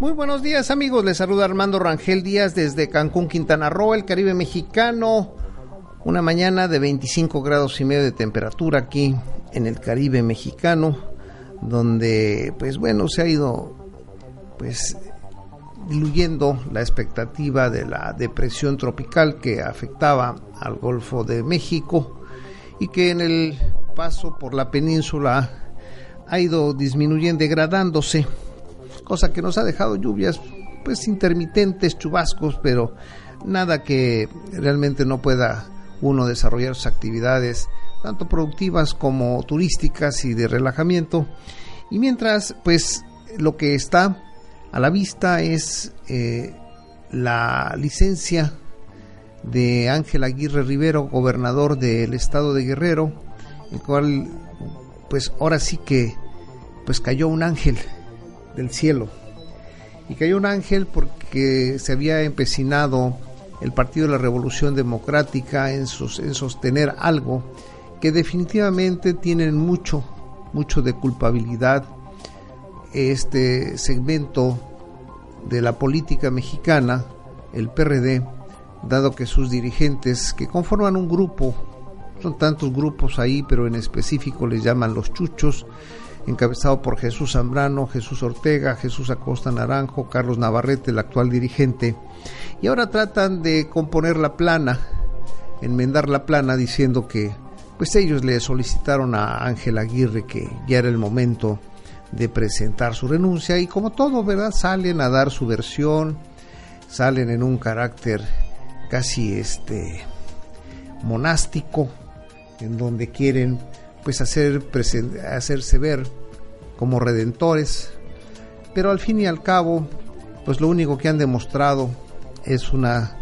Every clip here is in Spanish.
Muy buenos días amigos, les saluda Armando Rangel Díaz desde Cancún, Quintana Roo, el Caribe mexicano. Una mañana de 25 grados y medio de temperatura aquí en el Caribe mexicano, donde pues bueno, se ha ido pues diluyendo la expectativa de la depresión tropical que afectaba al Golfo de México y que en el paso por la península ha ido disminuyendo, degradándose cosa que nos ha dejado lluvias pues intermitentes, chubascos, pero nada que realmente no pueda uno desarrollar sus actividades tanto productivas como turísticas y de relajamiento. Y mientras pues lo que está a la vista es eh, la licencia de Ángel Aguirre Rivero, gobernador del estado de Guerrero, el cual pues ahora sí que pues cayó un ángel del cielo. Y cayó un ángel porque se había empecinado el Partido de la Revolución Democrática en, sus- en sostener algo que definitivamente tienen mucho, mucho de culpabilidad este segmento de la política mexicana, el PRD, dado que sus dirigentes, que conforman un grupo, son tantos grupos ahí, pero en específico les llaman los chuchos, encabezado por Jesús Zambrano, Jesús Ortega, Jesús Acosta Naranjo, Carlos Navarrete, el actual dirigente, y ahora tratan de componer la plana, enmendar la plana diciendo que pues ellos le solicitaron a Ángel Aguirre que ya era el momento de presentar su renuncia y como todo, ¿verdad? Salen a dar su versión, salen en un carácter casi este monástico en donde quieren pues hacer hacerse ver como redentores pero al fin y al cabo pues lo único que han demostrado es una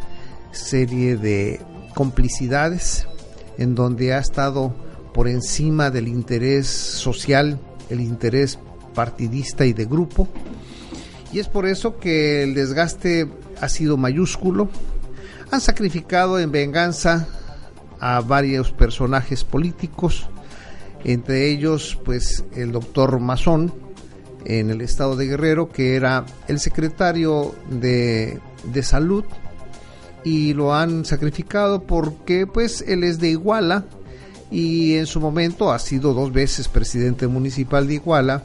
serie de complicidades en donde ha estado por encima del interés social el interés partidista y de grupo y es por eso que el desgaste ha sido mayúsculo. Han sacrificado en venganza a varios personajes políticos, entre ellos pues el doctor Mazón en el estado de Guerrero, que era el secretario de, de salud y lo han sacrificado porque pues él es de Iguala y en su momento ha sido dos veces presidente municipal de Iguala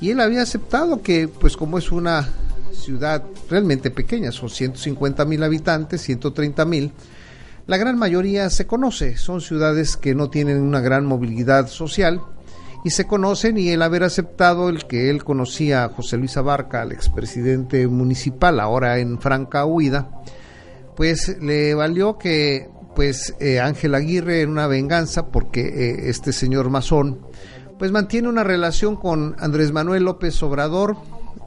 y él había aceptado que pues como es una ciudad realmente pequeña, son 150 mil habitantes, 130 mil, la gran mayoría se conoce, son ciudades que no tienen una gran movilidad social y se conocen y el haber aceptado el que él conocía a José Luis Abarca, al expresidente municipal, ahora en franca huida, pues le valió que pues eh, Ángel Aguirre en una venganza porque eh, este señor masón pues mantiene una relación con Andrés Manuel López Obrador,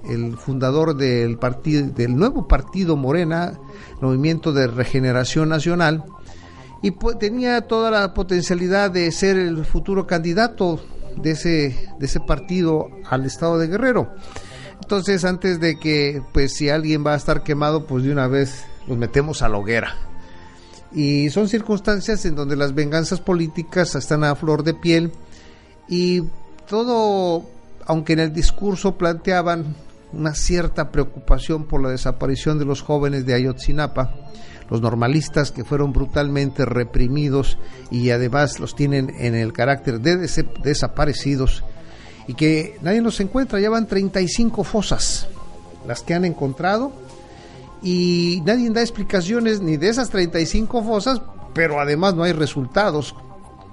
el fundador del partido del nuevo partido Morena, Movimiento de Regeneración Nacional, y pues, tenía toda la potencialidad de ser el futuro candidato de ese de ese partido al estado de Guerrero. Entonces, antes de que pues si alguien va a estar quemado, pues de una vez los metemos a la hoguera. Y son circunstancias en donde las venganzas políticas están a flor de piel y todo, aunque en el discurso planteaban una cierta preocupación por la desaparición de los jóvenes de Ayotzinapa, los normalistas que fueron brutalmente reprimidos y además los tienen en el carácter de des- desaparecidos y que nadie los encuentra, ya van 35 fosas las que han encontrado y nadie da explicaciones ni de esas 35 fosas, pero además no hay resultados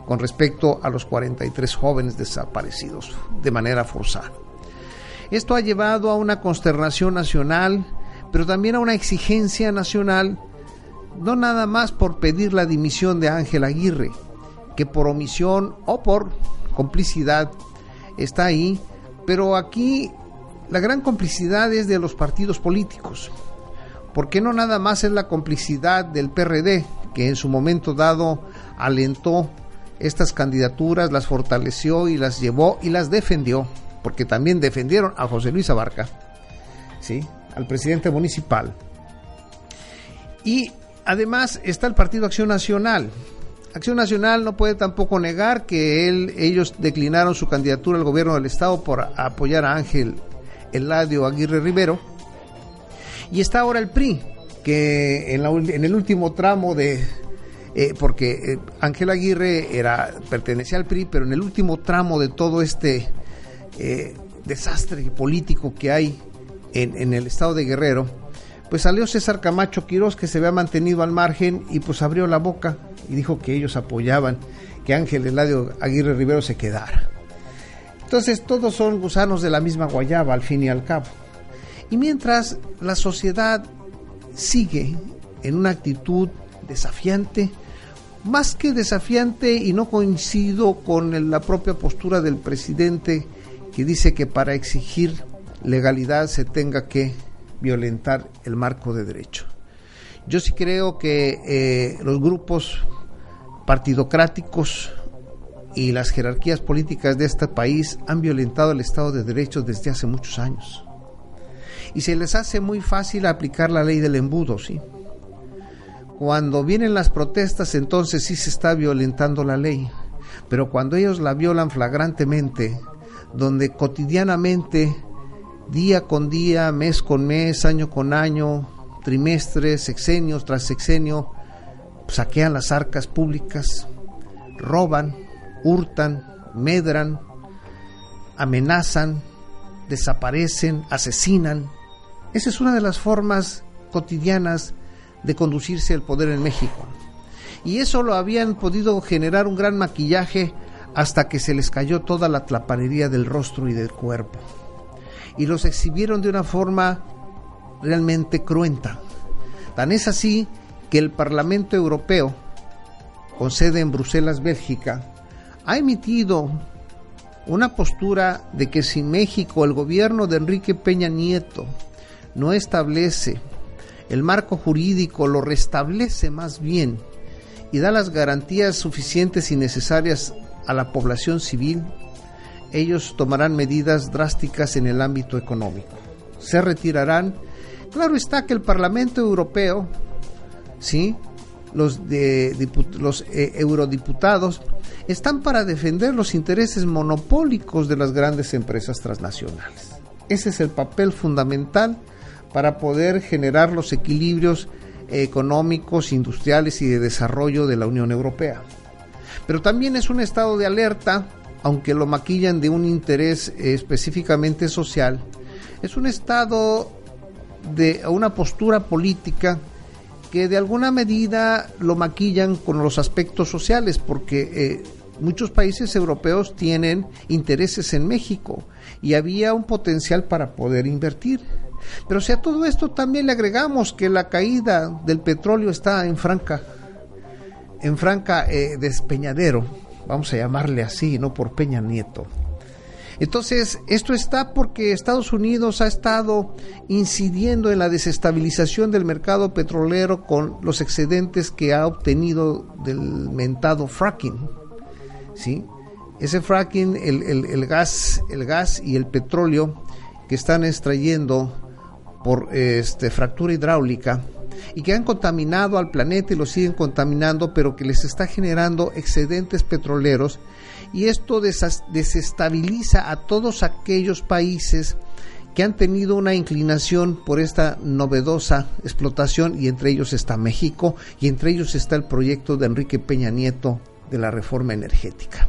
con respecto a los 43 jóvenes desaparecidos de manera forzada. Esto ha llevado a una consternación nacional, pero también a una exigencia nacional, no nada más por pedir la dimisión de Ángel Aguirre, que por omisión o por complicidad está ahí, pero aquí la gran complicidad es de los partidos políticos. Porque no nada más es la complicidad del PRD, que en su momento dado alentó estas candidaturas, las fortaleció y las llevó y las defendió, porque también defendieron a José Luis Abarca, ¿sí? al presidente municipal. Y además está el Partido Acción Nacional. Acción Nacional no puede tampoco negar que él, ellos declinaron su candidatura al gobierno del Estado por apoyar a Ángel Eladio Aguirre Rivero. Y está ahora el PRI, que en, el último tramo de, eh, porque eh, Ángel Aguirre era, pertenecía al PRI, pero en el último tramo de todo este eh, desastre político que hay en, el estado de Guerrero, pues salió César Camacho Quirós, que se había mantenido al margen, y pues abrió la boca y dijo que ellos apoyaban que Ángel Eladio Aguirre Rivero se quedara. Entonces todos son gusanos de la misma guayaba al fin y al cabo. Y mientras la sociedad sigue en una actitud desafiante, más que desafiante y no coincido con la propia postura del presidente que dice que para exigir legalidad se tenga que violentar el marco de derecho. Yo sí creo que eh, los grupos partidocráticos y las jerarquías políticas de este país han violentado el Estado de Derecho desde hace muchos años. Y se les hace muy fácil aplicar la ley del embudo, ¿sí? Cuando vienen las protestas, entonces sí se está violentando la ley. Pero cuando ellos la violan flagrantemente, donde cotidianamente, día con día, mes con mes, año con año, trimestres, sexenios tras sexenio, saquean las arcas públicas, roban, hurtan, medran, amenazan, desaparecen, asesinan. Esa es una de las formas cotidianas de conducirse el poder en México. Y eso lo habían podido generar un gran maquillaje hasta que se les cayó toda la tlapanería del rostro y del cuerpo. Y los exhibieron de una forma realmente cruenta. Tan es así que el Parlamento Europeo, con sede en Bruselas, Bélgica, ha emitido una postura de que si México, el gobierno de Enrique Peña Nieto, no establece el marco jurídico lo restablece más bien y da las garantías suficientes y necesarias a la población civil, ellos tomarán medidas drásticas en el ámbito económico. Se retirarán. Claro está que el Parlamento Europeo, ¿sí? los, eh, eurodiputados, están para defender los intereses monopólicos de las grandes empresas transnacionales. Ese es el papel fundamental para poder generar los equilibrios económicos, industriales y de desarrollo de la Unión Europea. Pero también es un estado de alerta, aunque lo maquillan de un interés específicamente social, es un estado de una postura política que de alguna medida lo maquillan con los aspectos sociales, porque eh, muchos países europeos tienen intereses en México y había un potencial para poder invertir. Pero si a todo esto también le agregamos que la caída del petróleo está en franca, en franca eh, despeñadero, vamos a llamarle así, no por Peña Nieto. Entonces, esto está porque Estados Unidos ha estado incidiendo en la desestabilización del mercado petrolero con los excedentes que ha obtenido del mentado fracking. ¿sí? Ese fracking, el, gas, el gas y el petróleo que están extrayendo por este, fractura hidráulica y que han contaminado al planeta y lo siguen contaminando, pero que les está generando excedentes petroleros y esto desestabiliza a todos aquellos países que han tenido una inclinación por esta novedosa explotación y entre ellos está México y entre ellos está el proyecto de Enrique Peña Nieto de la reforma energética.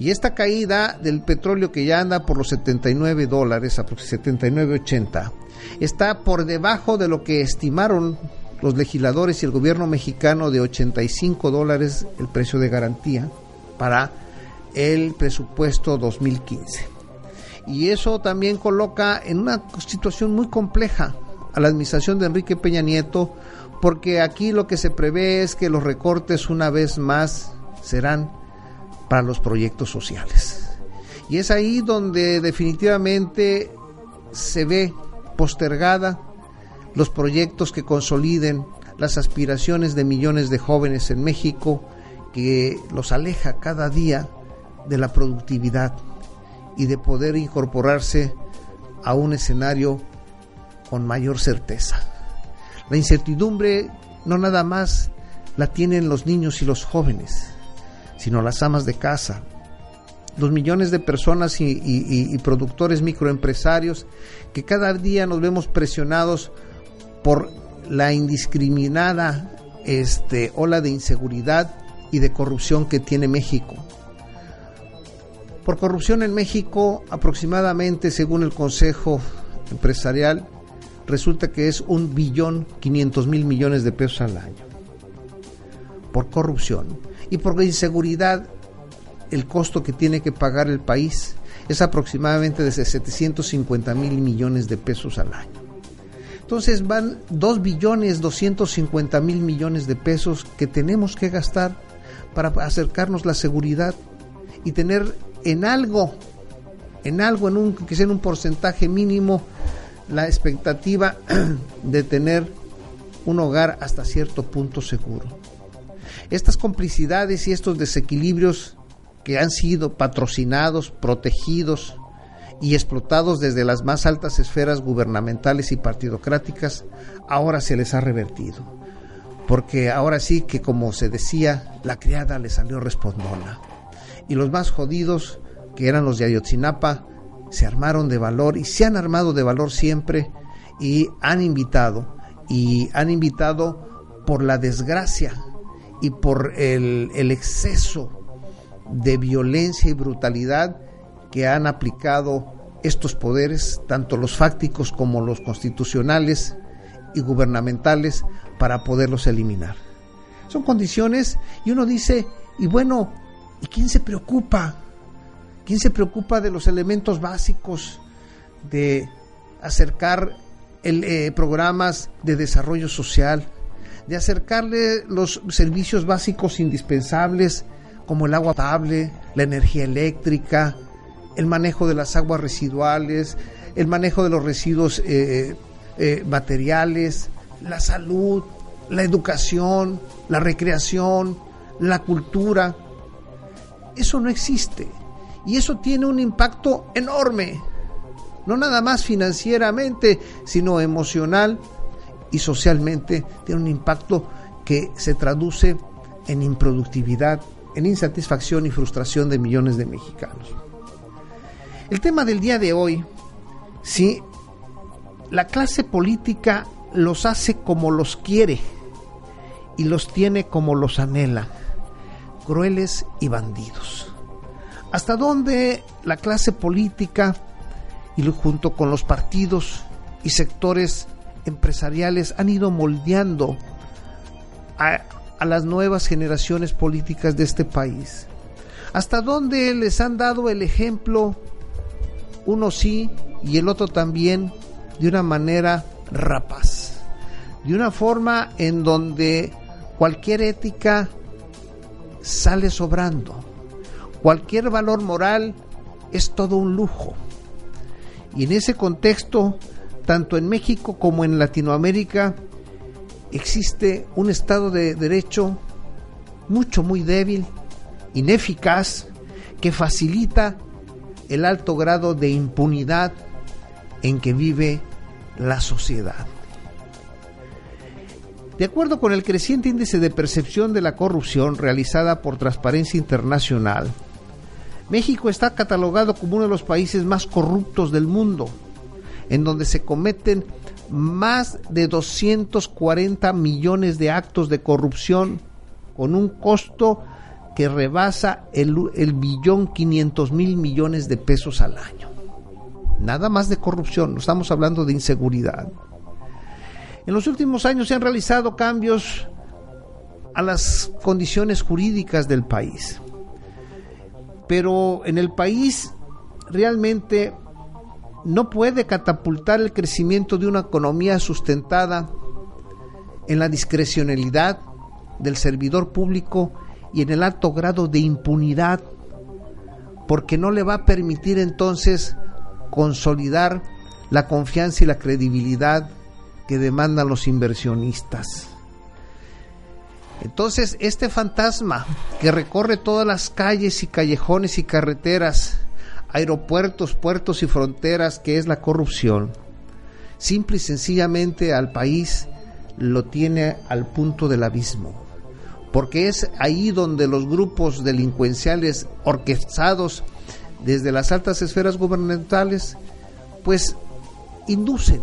Y esta caída del petróleo que ya anda por los 79 dólares, 79.80, está por debajo de lo que estimaron los legisladores y el gobierno mexicano de 85 dólares el precio de garantía para el presupuesto 2015. Y eso también coloca en una situación muy compleja a la administración de Enrique Peña Nieto, porque aquí lo que se prevé es que los recortes una vez más serán para los proyectos sociales. Y es ahí donde definitivamente se ve postergada los proyectos que consoliden las aspiraciones de millones de jóvenes en México, que los aleja cada día de la productividad y de poder incorporarse a un escenario con mayor certeza. La incertidumbre no nada más la tienen los niños y los jóvenes, sino las amas de casa, los millones de personas y, productores microempresarios que cada día nos vemos presionados por la indiscriminada este, ola de inseguridad y de corrupción que tiene México. Por corrupción en México, aproximadamente, según el Consejo Empresarial, resulta que es un billón 500 mil millones de pesos al año. Por corrupción. Y por inseguridad, el costo que tiene que pagar el país es aproximadamente de 750 mil millones de pesos al año. Entonces van 2 billones 250 mil millones de pesos que tenemos que gastar para acercarnos la seguridad y tener en algo, en algo, en un, que sea en un porcentaje mínimo, la expectativa de tener un hogar hasta cierto punto seguro. Estas complicidades y estos desequilibrios que han sido patrocinados, protegidos y explotados desde las más altas esferas gubernamentales y partidocráticas, ahora se les ha revertido. Porque ahora sí que, como se decía, la criada le salió respondona. Y los más jodidos, que eran los de Ayotzinapa, se armaron de valor y se han armado de valor siempre y han invitado, y han invitado por la desgracia y por el, exceso de violencia y brutalidad que han aplicado estos poderes, tanto los fácticos como los constitucionales y gubernamentales, para poderlos eliminar. Son condiciones y uno dice, y bueno, ¿y quién se preocupa? ¿Quién se preocupa de los elementos básicos de acercar el, eh, programas de desarrollo social, de acercarle los servicios básicos indispensables como el agua potable, la energía eléctrica, el manejo de las aguas residuales, el manejo de los residuos eh, eh, materiales, la salud, la educación, la recreación, la cultura. Eso no existe. Y eso tiene un impacto enorme. No nada más financieramente, sino emocional y socialmente. Tiene un impacto que se traduce en improductividad, en insatisfacción y frustración de millones de mexicanos. El tema del día de hoy, si la clase política los hace como los quiere y los tiene como los anhela, crueles y bandidos. ¿Hasta dónde la clase política y junto con los partidos y sectores empresariales han ido moldeando a, las nuevas generaciones políticas de este país? ¿Hasta dónde les han dado el ejemplo, uno sí y el otro también, de una manera rapaz? De una forma en donde cualquier ética sale sobrando, cualquier valor moral es todo un lujo. Y en ese contexto, tanto en México como en Latinoamérica, existe un Estado de Derecho mucho, muy débil, ineficaz, que facilita el alto grado de impunidad en que vive la sociedad. De acuerdo con el creciente índice de percepción de la corrupción realizada por Transparencia Internacional, México está catalogado como uno de los países más corruptos del mundo, en donde se cometen más de 240 millones de actos de corrupción con un costo que rebasa el, billón 500 mil millones de pesos al año. Nada más de corrupción, no estamos hablando de inseguridad. En los últimos años se han realizado cambios a las condiciones jurídicas del país. Pero en el país realmente no puede catapultar el crecimiento de una economía sustentada en la discrecionalidad del servidor público y en el alto grado de impunidad, porque no le va a permitir entonces consolidar la confianza y la credibilidad que demandan los inversionistas. Entonces, este fantasma que recorre todas las calles y callejones y carreteras, aeropuertos, puertos y fronteras, que es la corrupción, simple y sencillamente al país lo tiene al punto del abismo. Porque es ahí donde los grupos delincuenciales orquestados desde las altas esferas gubernamentales, pues inducen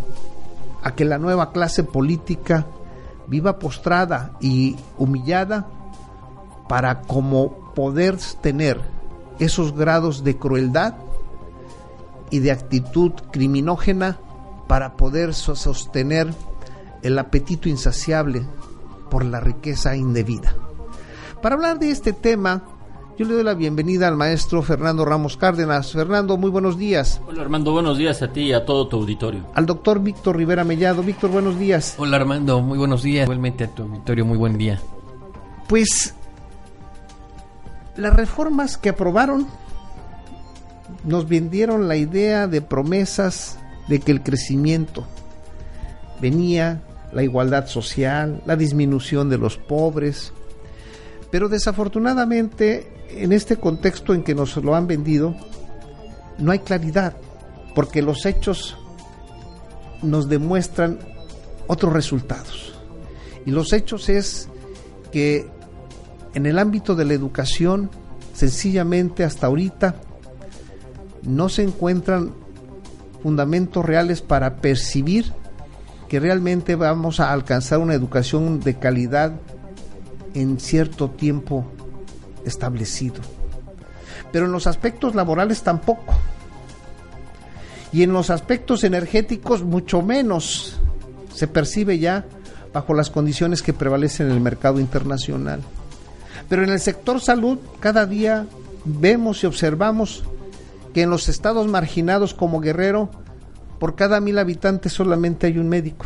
a que la nueva clase política viva postrada y humillada para como poder tener esos grados de crueldad y de actitud criminógena para poder sostener el apetito insaciable por la riqueza indebida. Para hablar de este tema, yo le doy la bienvenida al maestro Fernando Ramos Cárdenas. Fernando, muy buenos días. Hola Armando, buenos días a ti y a todo tu auditorio. Al doctor Víctor Rivera Mellado. Víctor, buenos días. Hola Armando, muy buenos días. Igualmente a tu auditorio, muy buen día. Pues las reformas que aprobaron nos vendieron la idea de promesas de que el crecimiento venía, la igualdad social, la disminución de los pobres, pero desafortunadamente en este contexto en que nos lo han vendido, no hay claridad, porque los hechos nos demuestran otros resultados. Y los hechos es que en el ámbito de la educación, sencillamente hasta ahorita, no se encuentran fundamentos reales para percibir que realmente vamos a alcanzar una educación de calidad en cierto tiempo establecido. Pero en los aspectos laborales tampoco. Y en los aspectos energéticos mucho menos se percibe ya bajo las condiciones que prevalecen en el mercado internacional. Pero en el sector salud cada día vemos y observamos que en los estados marginados como Guerrero, por cada mil habitantes solamente hay un médico.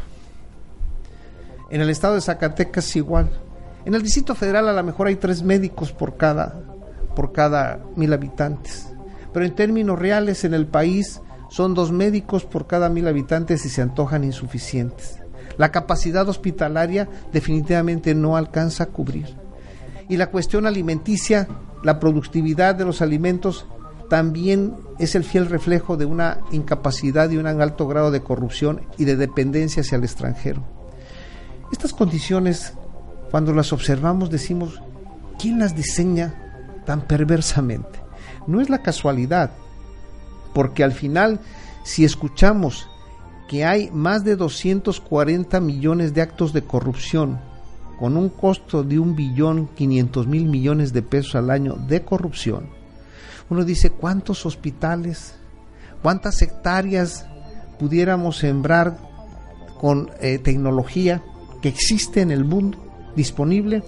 En el estado de Zacatecas igual. En el Distrito Federal a lo mejor hay tres médicos por cada, por cada mil habitantes. Pero en términos reales en el país son dos médicos por cada mil habitantes y se antojan insuficientes. La capacidad hospitalaria definitivamente no alcanza a cubrir. Y la cuestión alimenticia, la productividad de los alimentos, también es el fiel reflejo de una incapacidad y un alto grado de corrupción y de dependencia hacia el extranjero. Estas condiciones cuando las observamos decimos, ¿quién las diseña tan perversamente? No es la casualidad, porque al final, si escuchamos que hay más de 240 millones de actos de corrupción, con un costo de un billón 500 mil millones de pesos al año de corrupción, uno dice, ¿cuántos hospitales, cuántas hectáreas pudiéramos sembrar con eh, tecnología que existe en el mundo? disponible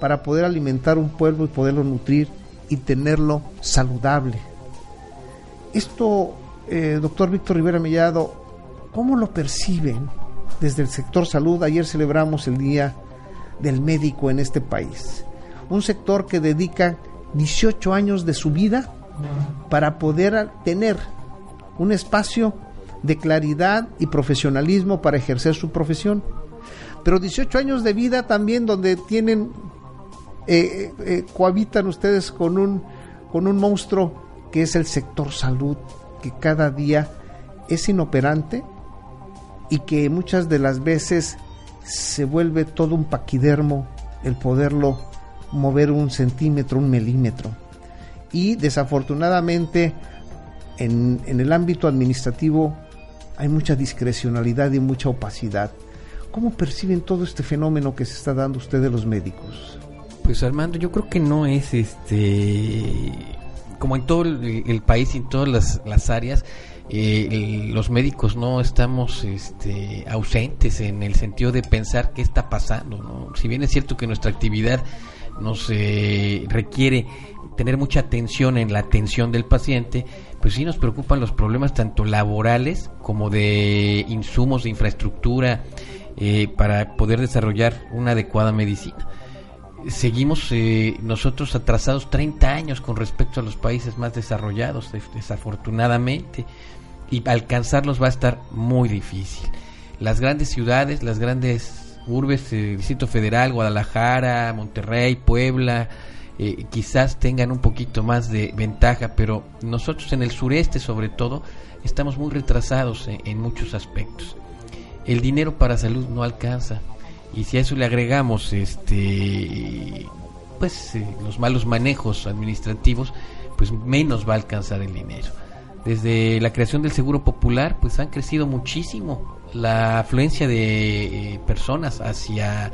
para poder alimentar un pueblo y poderlo nutrir y tenerlo saludable. Esto, eh, doctor Víctor Rivera Mellado, ¿cómo lo perciben desde el sector salud? Ayer celebramos el Día del Médico en este país. Un sector que dedica 18 años de su vida para poder tener un espacio de claridad y profesionalismo para ejercer su profesión pero 18 años de vida también donde tienen, eh, eh, cohabitan ustedes con un, con un monstruo que es el sector salud, que cada día es inoperante y que muchas de las veces se vuelve todo un paquidermo el poderlo mover un centímetro, un milímetro. Y desafortunadamente en, en el ámbito administrativo hay mucha discrecionalidad y mucha opacidad. ¿Cómo perciben todo este fenómeno que se está dando ustedes los médicos? Pues Armando, yo creo que no es este como en todo el, país y en todas las, áreas, eh, los médicos no estamos este, ausentes en el sentido de pensar qué está pasando. ¿no? Si bien es cierto que nuestra actividad nos eh, requiere tener mucha atención en la atención del paciente, pues sí nos preocupan los problemas tanto laborales como de insumos, de infraestructura, eh, para poder desarrollar una adecuada medicina. Seguimos eh, nosotros atrasados 30 años con respecto a los países más desarrollados, desafortunadamente. Y alcanzarlos va a estar muy difícil. Las grandes ciudades, las grandes urbes, el Distrito Federal, Guadalajara, Monterrey, Puebla, eh, quizás tengan un poquito más de ventaja, pero nosotros en el sureste sobre todo estamos muy retrasados en, muchos aspectos. El dinero para salud no alcanza y si a eso le agregamos este pues eh, los malos manejos administrativos, pues menos va a alcanzar el dinero. Desde la creación del Seguro Popular, pues han crecido muchísimo la afluencia de eh, personas hacia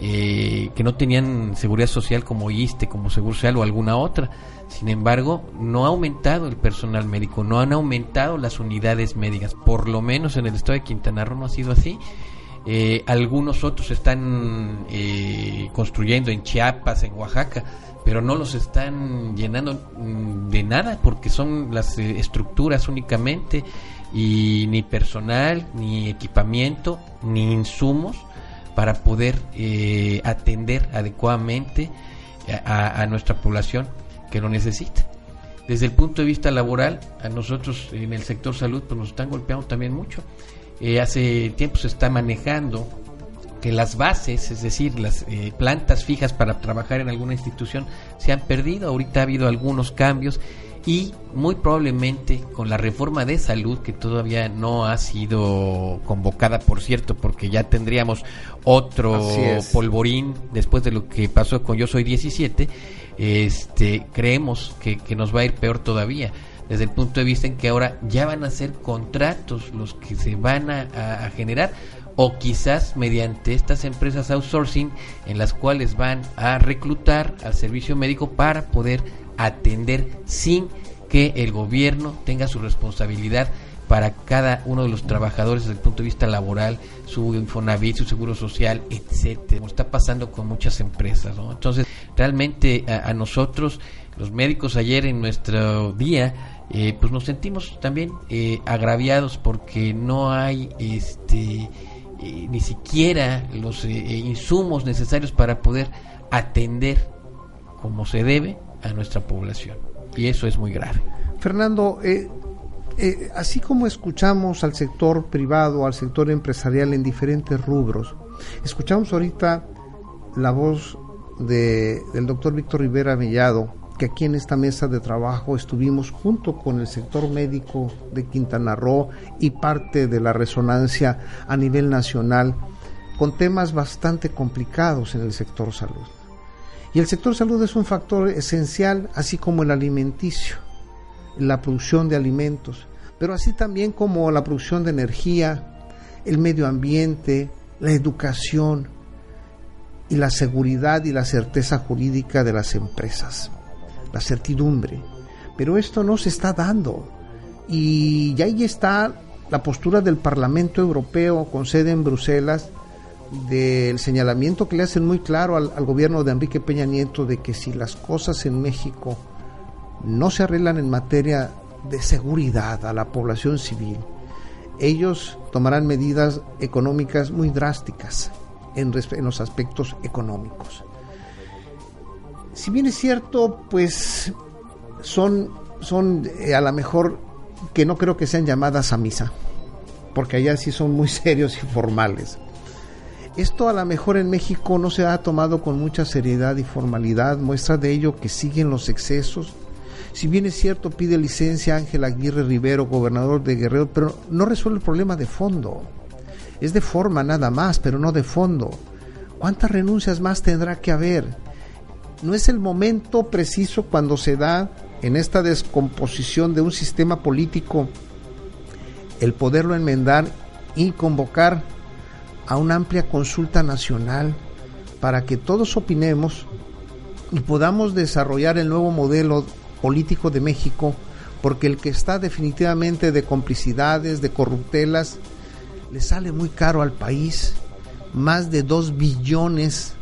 eh, que no tenían seguridad social como ISTE, como Seguro Social o alguna otra. Sin embargo, no ha aumentado el personal médico, no han aumentado las unidades médicas, por lo menos en el estado de Quintana Roo no ha sido así. Eh, algunos otros están eh, construyendo en Chiapas, en Oaxaca, pero no los están llenando mm, de nada porque son las estructuras únicamente y ni personal, ni equipamiento, ni insumos para poder eh, atender adecuadamente a, nuestra población que lo necesita. Desde el punto de vista laboral, a nosotros en el sector salud pues nos están golpeando también mucho. Eh, hace tiempo se está manejando que las bases, es decir, las eh, plantas fijas para trabajar en alguna institución se han perdido. Ahorita ha habido algunos cambios y muy probablemente con la reforma de salud que todavía no ha sido convocada, por cierto, porque ya tendríamos otro polvorín después de lo que pasó con Yo Soy 17, este, creemos que, nos va a ir peor todavía desde el punto de vista en que ahora ya van a ser contratos los que se van a, generar o quizás mediante estas empresas outsourcing en las cuales van a reclutar al servicio médico para poder atender sin que el gobierno tenga su responsabilidad para cada uno de los trabajadores desde el punto de vista laboral, su Infonavit, su seguro social, etcétera. Como está pasando con muchas empresas, Entonces, realmente a, nosotros, los médicos ayer en nuestro día, eh, pues nos sentimos también eh, agraviados porque no hay este eh, ni siquiera los insumos necesarios para poder atender como se debe a nuestra población. Y eso es muy grave. Fernando, eh, eh, así como escuchamos al sector privado, al sector empresarial en diferentes rubros, escuchamos ahorita la voz de, del doctor Víctor Rivera Mellado, que aquí en esta mesa de trabajo estuvimos junto con el sector médico de Quintana Roo y parte de la resonancia a nivel nacional con temas bastante complicados en el sector salud. Y el sector salud es un factor esencial, así como el alimenticio, la producción de alimentos, pero así también como la producción de energía, el medio ambiente, la educación y la seguridad y la certeza jurídica de las empresas, la certidumbre. Pero esto no se está dando. Y ahí está la postura del Parlamento Europeo con sede en Bruselas del señalamiento que le hacen muy claro al, gobierno de Enrique Peña Nieto de que si las cosas en México no se arreglan en materia de seguridad a la población civil, ellos tomarán medidas económicas muy drásticas en los aspectos económicos. Si bien es cierto, pues son, son eh, a lo mejor que no creo que sean llamadas a misa, porque allá sí son muy serios y formales esto a lo mejor en México no se ha tomado con mucha seriedad y formalidad, muestra de ello que siguen los excesos. Si bien es cierto, pide licencia Ángel Aguirre Rivero, gobernador de Guerrero, pero no resuelve el problema de fondo. Es de forma nada más, pero no de fondo. ¿Cuántas renuncias más tendrá que haber? No es el momento preciso cuando se da en esta descomposición de un sistema político el poderlo enmendar y convocar a una amplia consulta nacional para que todos opinemos y podamos desarrollar el nuevo modelo político de México, porque el que está definitivamente de complicidades, de corruptelas, le sale muy caro al país, más de 2 billones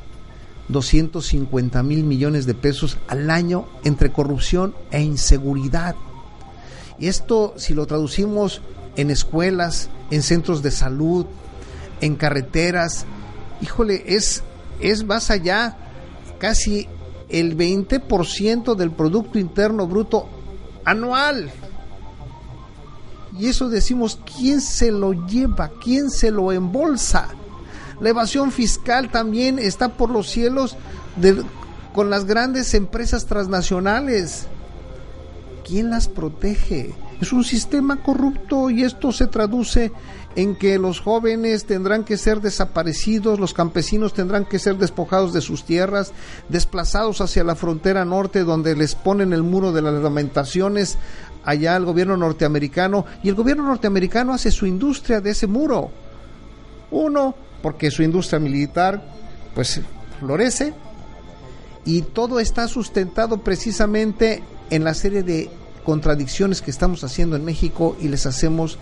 250 mil millones de pesos al año entre corrupción e inseguridad. Y esto, si lo traducimos en escuelas, en centros de salud, en carreteras, híjole, es, es más allá, casi el 20% del Producto Interno Bruto anual. Y eso decimos, ¿quién se lo lleva? ¿Quién se lo embolsa? La evasión fiscal también está por los cielos con las grandes empresas transnacionales. ¿Quién las protege? Es un sistema corrupto y esto se traduce en que los jóvenes tendrán que ser desaparecidos, los campesinos tendrán que ser despojados de sus tierras, desplazados hacia la frontera norte donde les ponen el muro de las lamentaciones allá el gobierno norteamericano y el gobierno norteamericano hace su industria de ese muro. Uno, porque su industria militar pues florece y todo está sustentado precisamente en la serie de contradicciones que estamos haciendo en México y les hacemos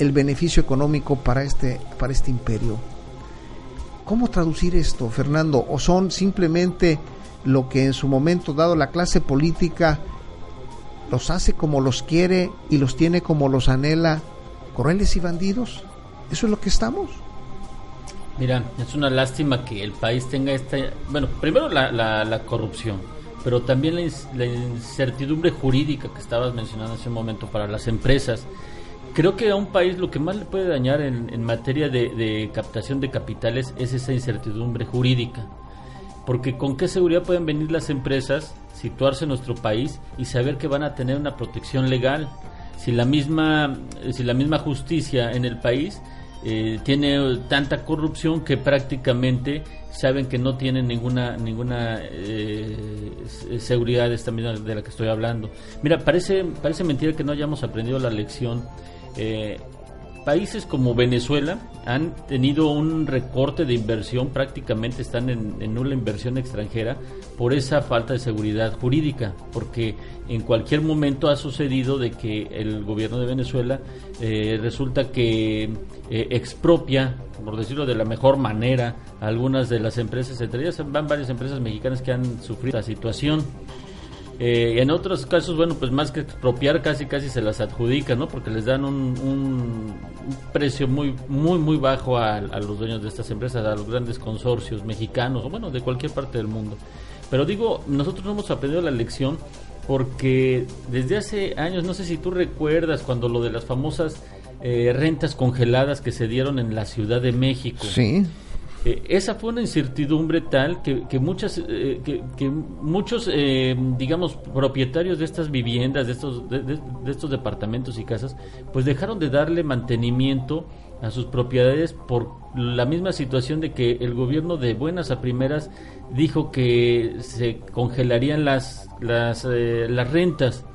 el beneficio económico para este, para este imperio. ¿Cómo traducir esto, Fernando? ¿O son simplemente lo que en su momento dado la clase política los hace como los quiere y los tiene como los anhela, crueles y bandidos? ¿Eso es lo que estamos? Mira, es una lástima que el país tenga esta... Bueno, primero la, la, corrupción, pero también la, incertidumbre jurídica que estabas mencionando hace un momento para las empresas creo que a un país lo que más le puede dañar en, materia de, captación de capitales es esa incertidumbre jurídica. Porque con qué seguridad pueden venir las empresas, situarse en nuestro país y saber que van a tener una protección legal. Si la misma, si la misma justicia en el país eh, tiene tanta corrupción que prácticamente saben que no tienen ninguna ninguna eh, seguridad esta misma de la que estoy hablando. Mira, parece parece mentira que no hayamos aprendido la lección eh, países como Venezuela han tenido un recorte de inversión, prácticamente están en, en, nula inversión extranjera por esa falta de seguridad jurídica, porque en cualquier momento ha sucedido de que el gobierno de Venezuela eh, resulta que eh, expropia, por decirlo de la mejor manera, algunas de las empresas, entre ellas van varias empresas mexicanas que han sufrido la situación. Eh, en otros casos, bueno, pues más que expropiar, casi casi se las adjudican, ¿no? Porque les dan un, precio muy, muy, muy bajo a, los dueños de estas empresas, a los grandes consorcios mexicanos, o bueno, de cualquier parte del mundo. Pero digo, nosotros no hemos aprendido la lección porque desde hace años, no sé si tú recuerdas cuando lo de las famosas eh, rentas congeladas que se dieron en la Ciudad de México. Sí. Eh, esa fue una incertidumbre tal que, que muchas, eh, que, muchos, eh, digamos, propietarios de estas viviendas, de estos, de, estos departamentos y casas, pues dejaron de darle mantenimiento a sus propiedades por la misma situación de que el gobierno de buenas a primeras dijo que se congelarían las, las, las rentas.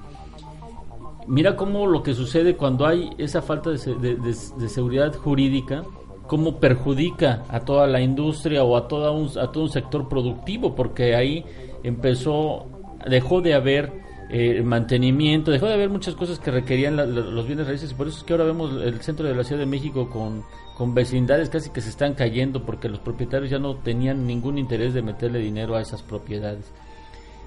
Mira cómo lo que sucede cuando hay esa falta de, de seguridad jurídica, cómo perjudica a toda la industria o a, toda un, a todo un sector productivo, porque ahí empezó, dejó de haber eh, mantenimiento, dejó de haber muchas cosas que requerían los bienes raíces y por eso es que ahora vemos el centro de la Ciudad de México con, con vecindades casi que se están cayendo porque los propietarios ya no tenían ningún interés de meterle dinero a esas propiedades.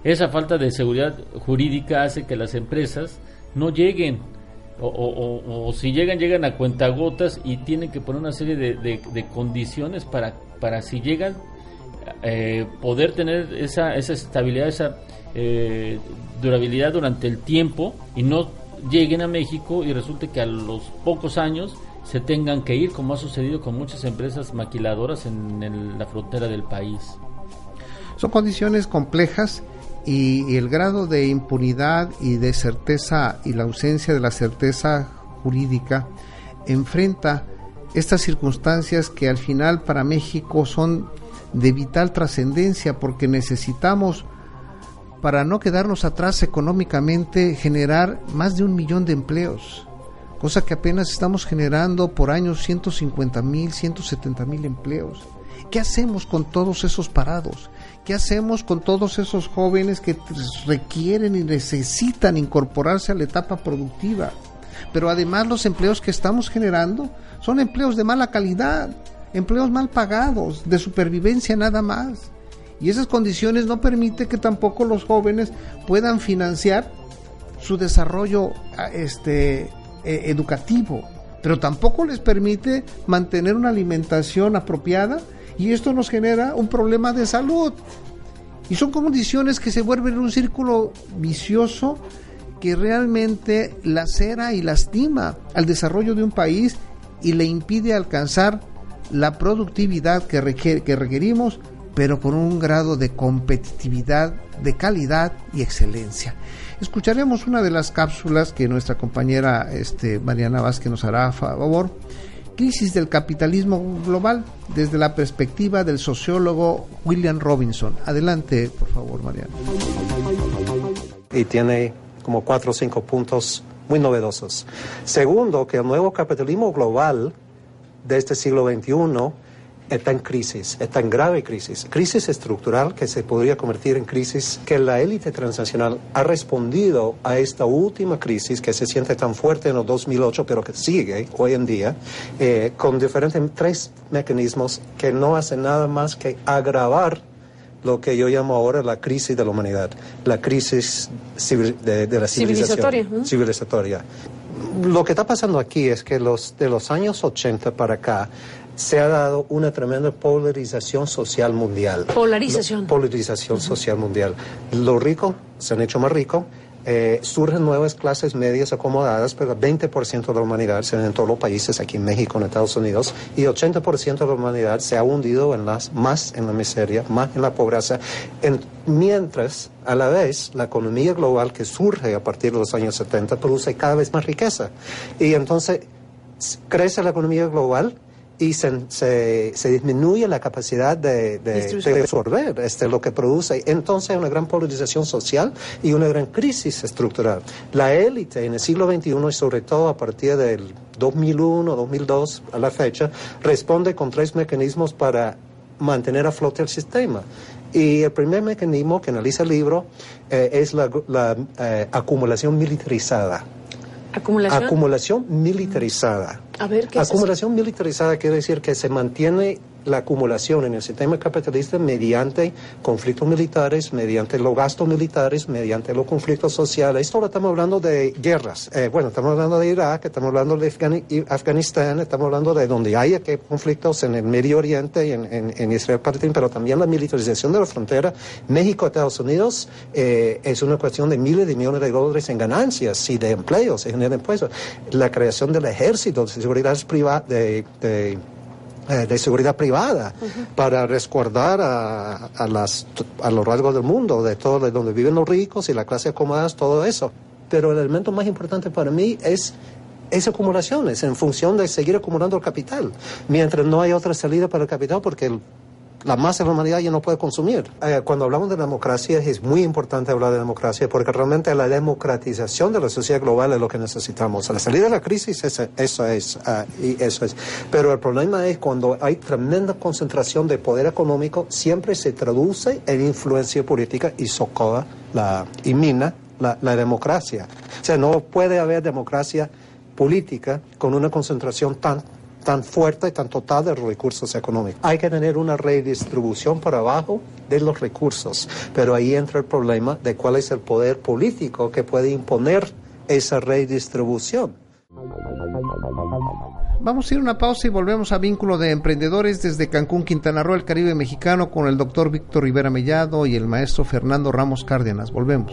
Esa falta de seguridad jurídica hace que las empresas no lleguen o, si llegan, llegan a cuentagotas y tienen que poner una serie de, condiciones para, para si llegan, eh, poder tener esa, esa estabilidad, esa eh, durabilidad durante el tiempo y no lleguen a México y resulte que a los pocos años se tengan que ir, como ha sucedido con muchas empresas maquiladoras en la frontera del país. Son condiciones complejas y, el grado de impunidad y de certeza y la ausencia de la certeza jurídica enfrenta estas circunstancias que al final para México son de vital trascendencia porque necesitamos para no quedarnos atrás económicamente generar más de un millón de empleos, cosa que apenas estamos generando por años 150 mil, 170 mil empleos. ¿Qué hacemos con todos esos parados? ¿Qué hacemos con todos esos jóvenes que requieren y necesitan incorporarse a la etapa productiva? Pero además los empleos que estamos generando son empleos de mala calidad, empleos mal pagados, de supervivencia nada más. Y esas condiciones no permiten que tampoco los jóvenes puedan financiar su desarrollo este, e, educativo, pero tampoco les permite mantener una alimentación apropiada y esto nos genera un problema de salud. Y son condiciones que se vuelven un círculo vicioso que realmente lacera y lastima al desarrollo de un país y le impide alcanzar la productividad que, que requerimos, pero con un grado de competitividad, de calidad y excelencia. Escucharemos una de las cápsulas que nuestra compañera este, Mariana Vázquez nos hará a favor. Crisis del capitalismo global desde la perspectiva del sociólogo William Robinson. Adelante, por favor, Mariana. Y tiene como cuatro o cinco puntos muy novedosos. Segundo, que el nuevo capitalismo global de este siglo XXI está en crisis, está en grave crisis, crisis estructural que se podría convertir en crisis que la élite transnacional ha respondido a esta última crisis que se siente tan fuerte en el 2008, pero que sigue hoy en día, eh, con diferentes tres mecanismos que no hacen nada más que agravar lo que yo llamo ahora la crisis de la humanidad, la crisis de, la civilización, civilizatoria. Lo que está pasando aquí es que los, de los años 80 para acá, se ha dado una tremenda polarización social mundial. Polarización. polarización social mundial. Los ricos se han hecho más ricos, eh, surgen nuevas clases medias acomodadas, pero el 20% de la humanidad se en todos los países, aquí en México, en Estados Unidos, y 80% de la humanidad se ha hundido en las, más en la miseria, más en la pobreza, mientras a la vez la economía global que surge a partir de los años 70 produce cada vez más riqueza. Y entonces crece la economía global, y se, se, disminuye la capacidad de, de, absorber este, lo que produce. Entonces hay una gran polarización social y una gran crisis estructural. La élite en el siglo XXI y sobre todo a partir del 2001, 2002 a la fecha, responde con tres mecanismos para mantener a flote el sistema. Y el primer mecanismo que analiza el libro eh, es la, eh, acumulación militarizada. ¿Acumulación? Acumulación militarizada. A ver, ¿qué Acumulación militarizada quiere decir que se mantiene la acumulación en el sistema capitalista mediante conflictos militares, mediante los gastos militares, mediante los conflictos sociales. Esto estamos hablando de guerras. Eh, bueno, estamos hablando de Irak, estamos hablando de Afganistán, estamos hablando de donde haya que conflictos en el Medio Oriente y en, Israel, pero también la militarización de la frontera México-Estados Unidos eh, es una cuestión de miles de millones de dólares en ganancias y de empleos, se generan impuestos. La creación del ejército, de seguridad privada, de eh, de seguridad privada para resguardar a, a, las, a los rasgos del mundo, de todo, de donde viven los ricos y la clase acomodada, todo eso. Pero el elemento más importante para mí es es en función de seguir acumulando el capital, mientras no hay otra salida para el capital porque el la masa de la humanidad ya no puede consumir. Eh, cuando hablamos de democracia es muy importante hablar de democracia porque realmente la democratización de la sociedad global es lo que necesitamos. La salida de la crisis eso, es, ah, y eso es. Pero el problema es cuando hay tremenda concentración de poder económico, siempre se traduce en influencia política y socava la, y mina la democracia. O sea, no puede haber democracia política con una concentración tan tan fuerte y tan total de los recursos económicos. Hay que tener una redistribución por abajo de los recursos, pero ahí entra el problema de cuál es el poder político que puede imponer esa redistribución. Vamos a ir a una pausa y volvemos a Vínculo de Emprendedores desde Cancún, Quintana Roo, el Caribe mexicano, con el doctor Víctor Rivera Mellado y el maestro Fernando Ramos Cárdenas. Volvemos.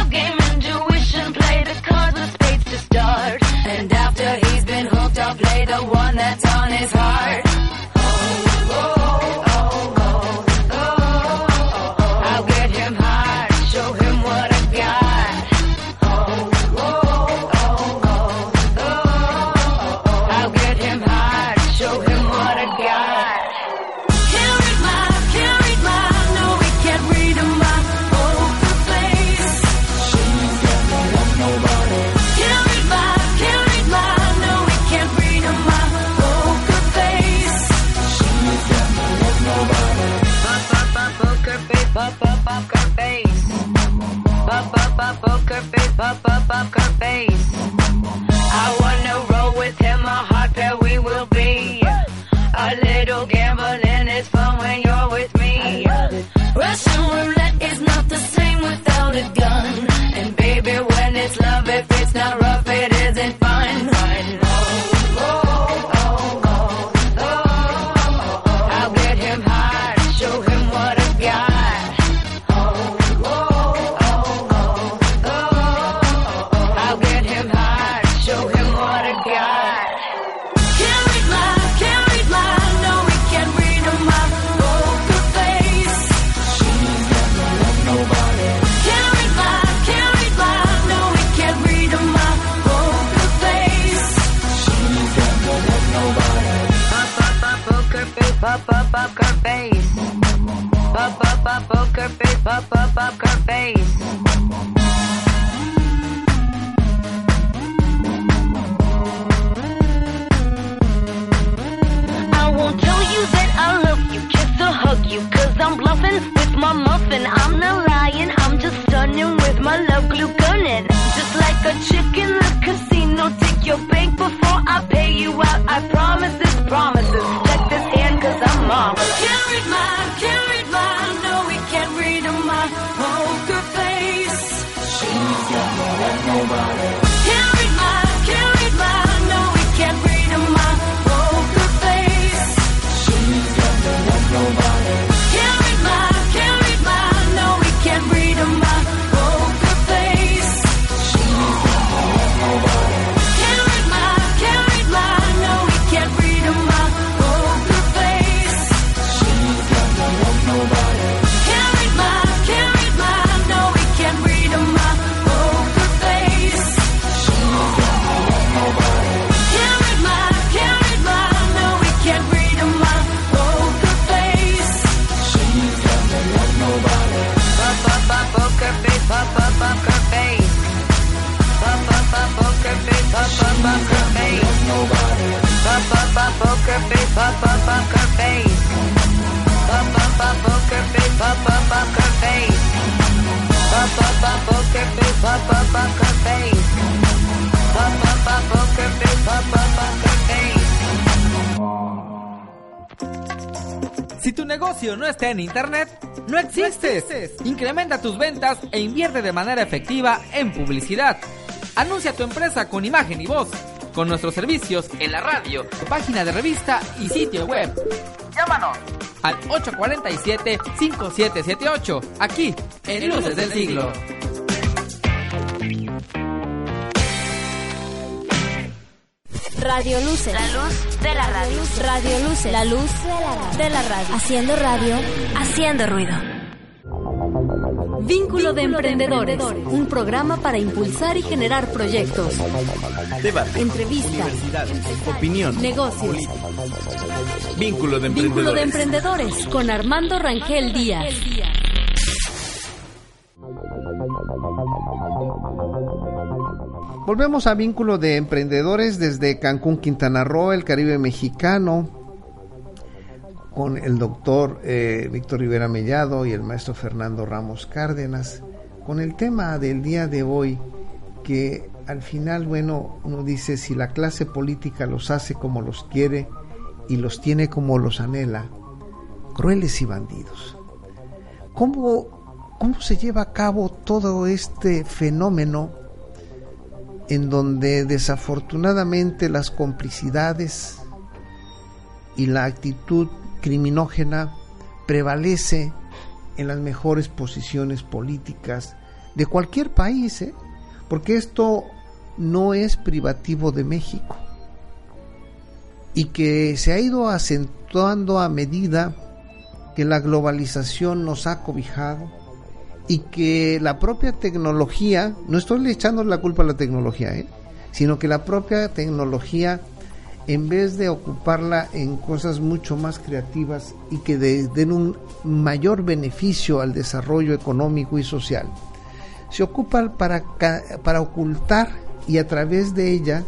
my. I'm not lying, I'm just stunning with my love glue gunning. Just like a chick in the casino, take your bank before I pay you out. I promise this promises. Check this hand, cause I'm marvelous. Can't read my, can't read my, no, we can't read my poker oh, face. She's never let nobody. Poker face. Poker face, poker face. Poker face, poker face. Poker face, poker face. Si tu negocio no está en internet, no existes. Incrementa tus ventas e invierte de manera efectiva en publicidad. Anuncia tu empresa con imagen y voz, con nuestros servicios en la radio, página de revista y sitio web. Llámanos al 847-5778, aquí en Luces del Siglo. Radio Luces. La luz de la radio. Radio Luces. La luz de la radio. Haciendo radio, haciendo ruido. Vínculo de Emprendedores, un programa para impulsar y generar proyectos, Debate. entrevistas. Opinión. negocios. Vínculo de Vínculo de emprendedores. Emprendedores con Armando Rangel Díaz. Volvemos a vínculo de emprendedores desde Cancún, Quintana Roo, el Caribe mexicano, con el doctor eh, Víctor Rivera Mellado y el maestro Fernando Ramos Cárdenas, con el tema del día de hoy, que al final, bueno, uno dice, si la clase política los hace como los quiere y los tiene como los anhela, crueles y bandidos. ¿Cómo, cómo se lleva a cabo todo este fenómeno? en donde desafortunadamente las complicidades y la actitud criminógena prevalece en las mejores posiciones políticas de cualquier país, ¿eh? porque esto no es privativo de México y que se ha ido acentuando a medida que la globalización nos ha cobijado y que la propia tecnología, no estoy echando la culpa a la tecnología, ¿eh? sino que la propia tecnología, en vez de ocuparla en cosas mucho más creativas y que de- den un mayor beneficio al desarrollo económico y social, se ocupa para, para ocultar y a través de ella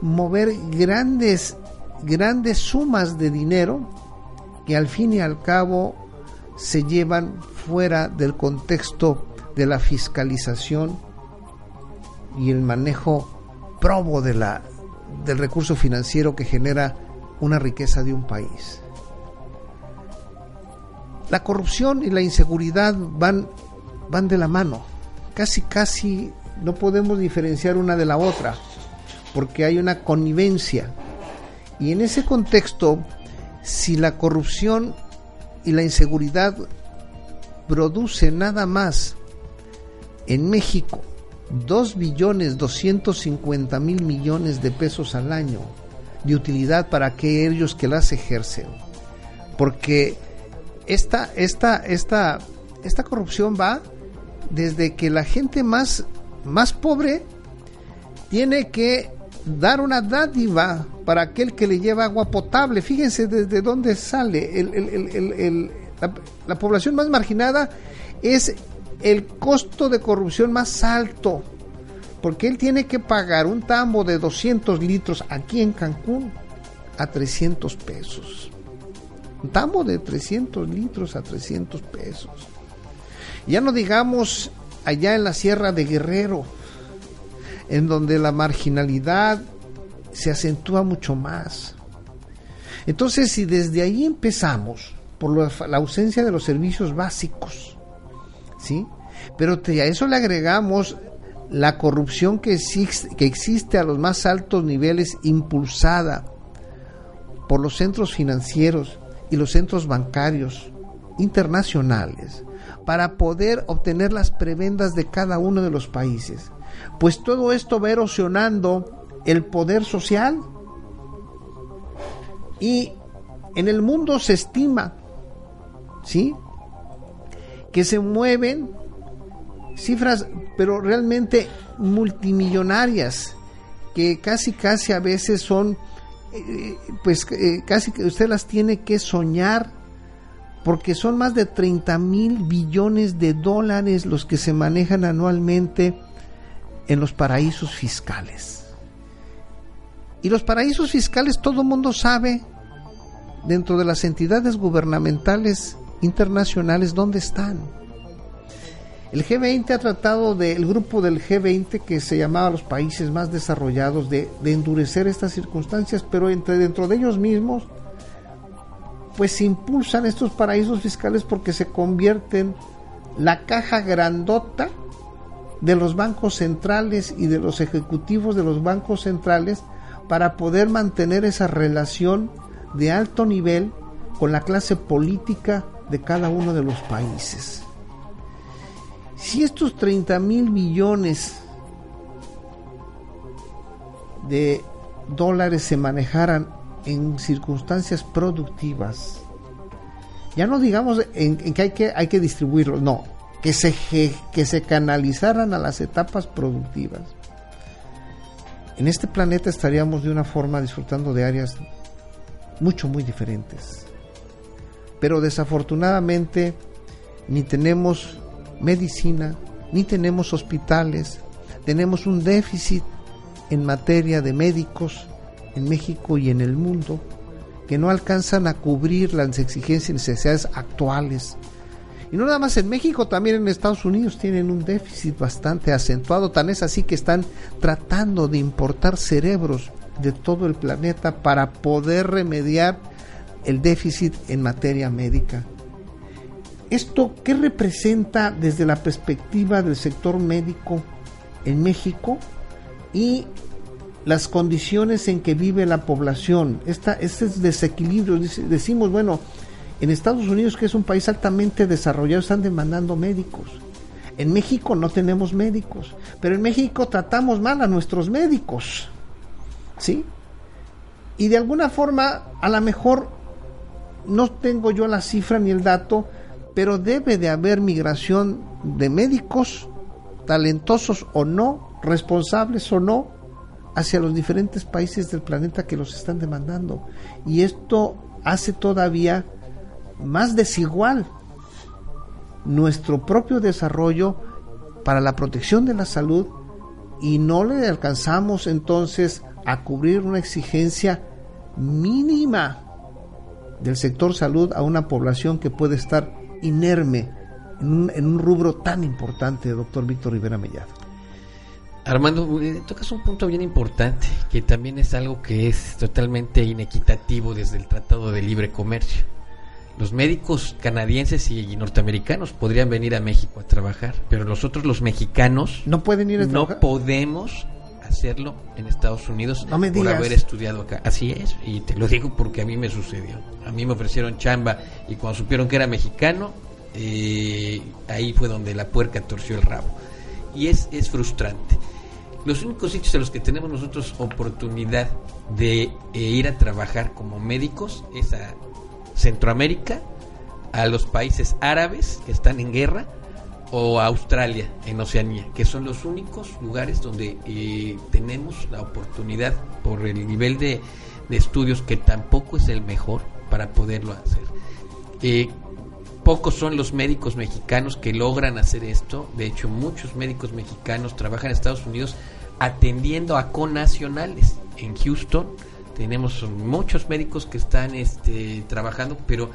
mover grandes, grandes sumas de dinero que al fin y al cabo se llevan fuera del contexto de la fiscalización y el manejo probo de la, del recurso financiero que genera una riqueza de un país. La corrupción y la inseguridad van, van de la mano. Casi, casi no podemos diferenciar una de la otra, porque hay una connivencia. Y en ese contexto, si la corrupción y la inseguridad produce nada más en México 2 billones 250 mil millones de pesos al año de utilidad para aquellos que las ejercen. Porque esta, esta, esta, esta corrupción va desde que la gente más, más pobre tiene que dar una dádiva para aquel que le lleva agua potable. Fíjense desde dónde sale. La, la población más marginada es el costo de corrupción más alto. Porque él tiene que pagar un tambo de 200 litros aquí en Cancún a 300 pesos. Un tambo de 300 litros a 300 pesos. Ya no digamos allá en la Sierra de Guerrero, en donde la marginalidad se acentúa mucho más. Entonces, si desde ahí empezamos, por la, ausencia de los servicios básicos, ¿sí? Pero te- a eso le agregamos la corrupción que existe, que existe a los más altos niveles, impulsada por los centros financieros y los centros bancarios internacionales, para poder obtener las prebendas de cada uno de los países. Pues todo esto va erosionando el poder social y en el mundo se estima, ¿sí? Que se mueven cifras, pero realmente multimillonarias, que casi, casi a veces son, eh, pues eh, casi que usted las tiene que soñar, porque son más de 30 mil billones de dólares los que se manejan anualmente en los paraísos fiscales. Y los paraísos fiscales todo el mundo sabe dentro de las entidades gubernamentales internacionales dónde están. El G20 ha tratado del grupo del G20 que se llamaba los países más desarrollados de, endurecer estas circunstancias, pero entre dentro de ellos mismos pues se impulsan estos paraísos fiscales porque se convierten la caja grandota de los bancos centrales y de los ejecutivos de los bancos centrales para poder mantener esa relación de alto nivel con la clase política de cada uno de los países. Si estos 30 mil millones de dólares se manejaran en circunstancias productivas, ya no digamos en, que, hay que hay que distribuirlos, no, que se, que se canalizaran a las etapas productivas. En este planeta estaríamos de una forma disfrutando de áreas mucho, muy diferentes. Pero desafortunadamente ni tenemos medicina, ni tenemos hospitales, tenemos un déficit en materia de médicos en México y en el mundo que no alcanzan a cubrir las exigencias y necesidades actuales. Y no nada más en México, también en Estados Unidos tienen un déficit bastante acentuado, tan es así que están tratando de importar cerebros de todo el planeta para poder remediar el déficit en materia médica. ¿Esto qué representa desde la perspectiva del sector médico en México y las condiciones en que vive la población? Esta, este desequilibrio, decimos, bueno, en Estados Unidos, que es un país altamente desarrollado, están demandando médicos. En México no tenemos médicos, pero en México tratamos mal a nuestros médicos. ¿Sí? Y de alguna forma, a lo mejor no tengo yo la cifra ni el dato, pero debe de haber migración de médicos, talentosos o no, responsables o no, hacia los diferentes países del planeta que los están demandando. Y esto hace todavía más desigual nuestro propio desarrollo para la protección de la salud y no le alcanzamos entonces a cubrir una exigencia mínima del sector salud a una población que puede estar inerme en un, en un rubro tan importante, doctor Víctor Rivera Mellado. Armando, eh, tocas un punto bien importante, que también es algo que es totalmente inequitativo desde el Tratado de Libre Comercio. Los médicos canadienses y norteamericanos podrían venir a México a trabajar, pero nosotros los mexicanos no pueden ir a no podemos hacerlo en Estados Unidos No me por haber estudiado acá. Así es, y te lo digo porque a mí me sucedió. A mí me ofrecieron chamba y cuando supieron que era mexicano, eh, ahí fue donde la puerca torció el rabo. Y es, es frustrante. Los únicos sitios en los que tenemos nosotros oportunidad de eh, ir a trabajar como médicos es a Centroamérica, a los países árabes que están en guerra o Australia en Oceanía, que son los únicos lugares donde eh, tenemos la oportunidad por el nivel de, de estudios que tampoco es el mejor para poderlo hacer. Eh, pocos son los médicos mexicanos que logran hacer esto. De hecho, muchos médicos mexicanos trabajan en Estados Unidos atendiendo a conacionales. En Houston tenemos muchos médicos que están este, trabajando, pero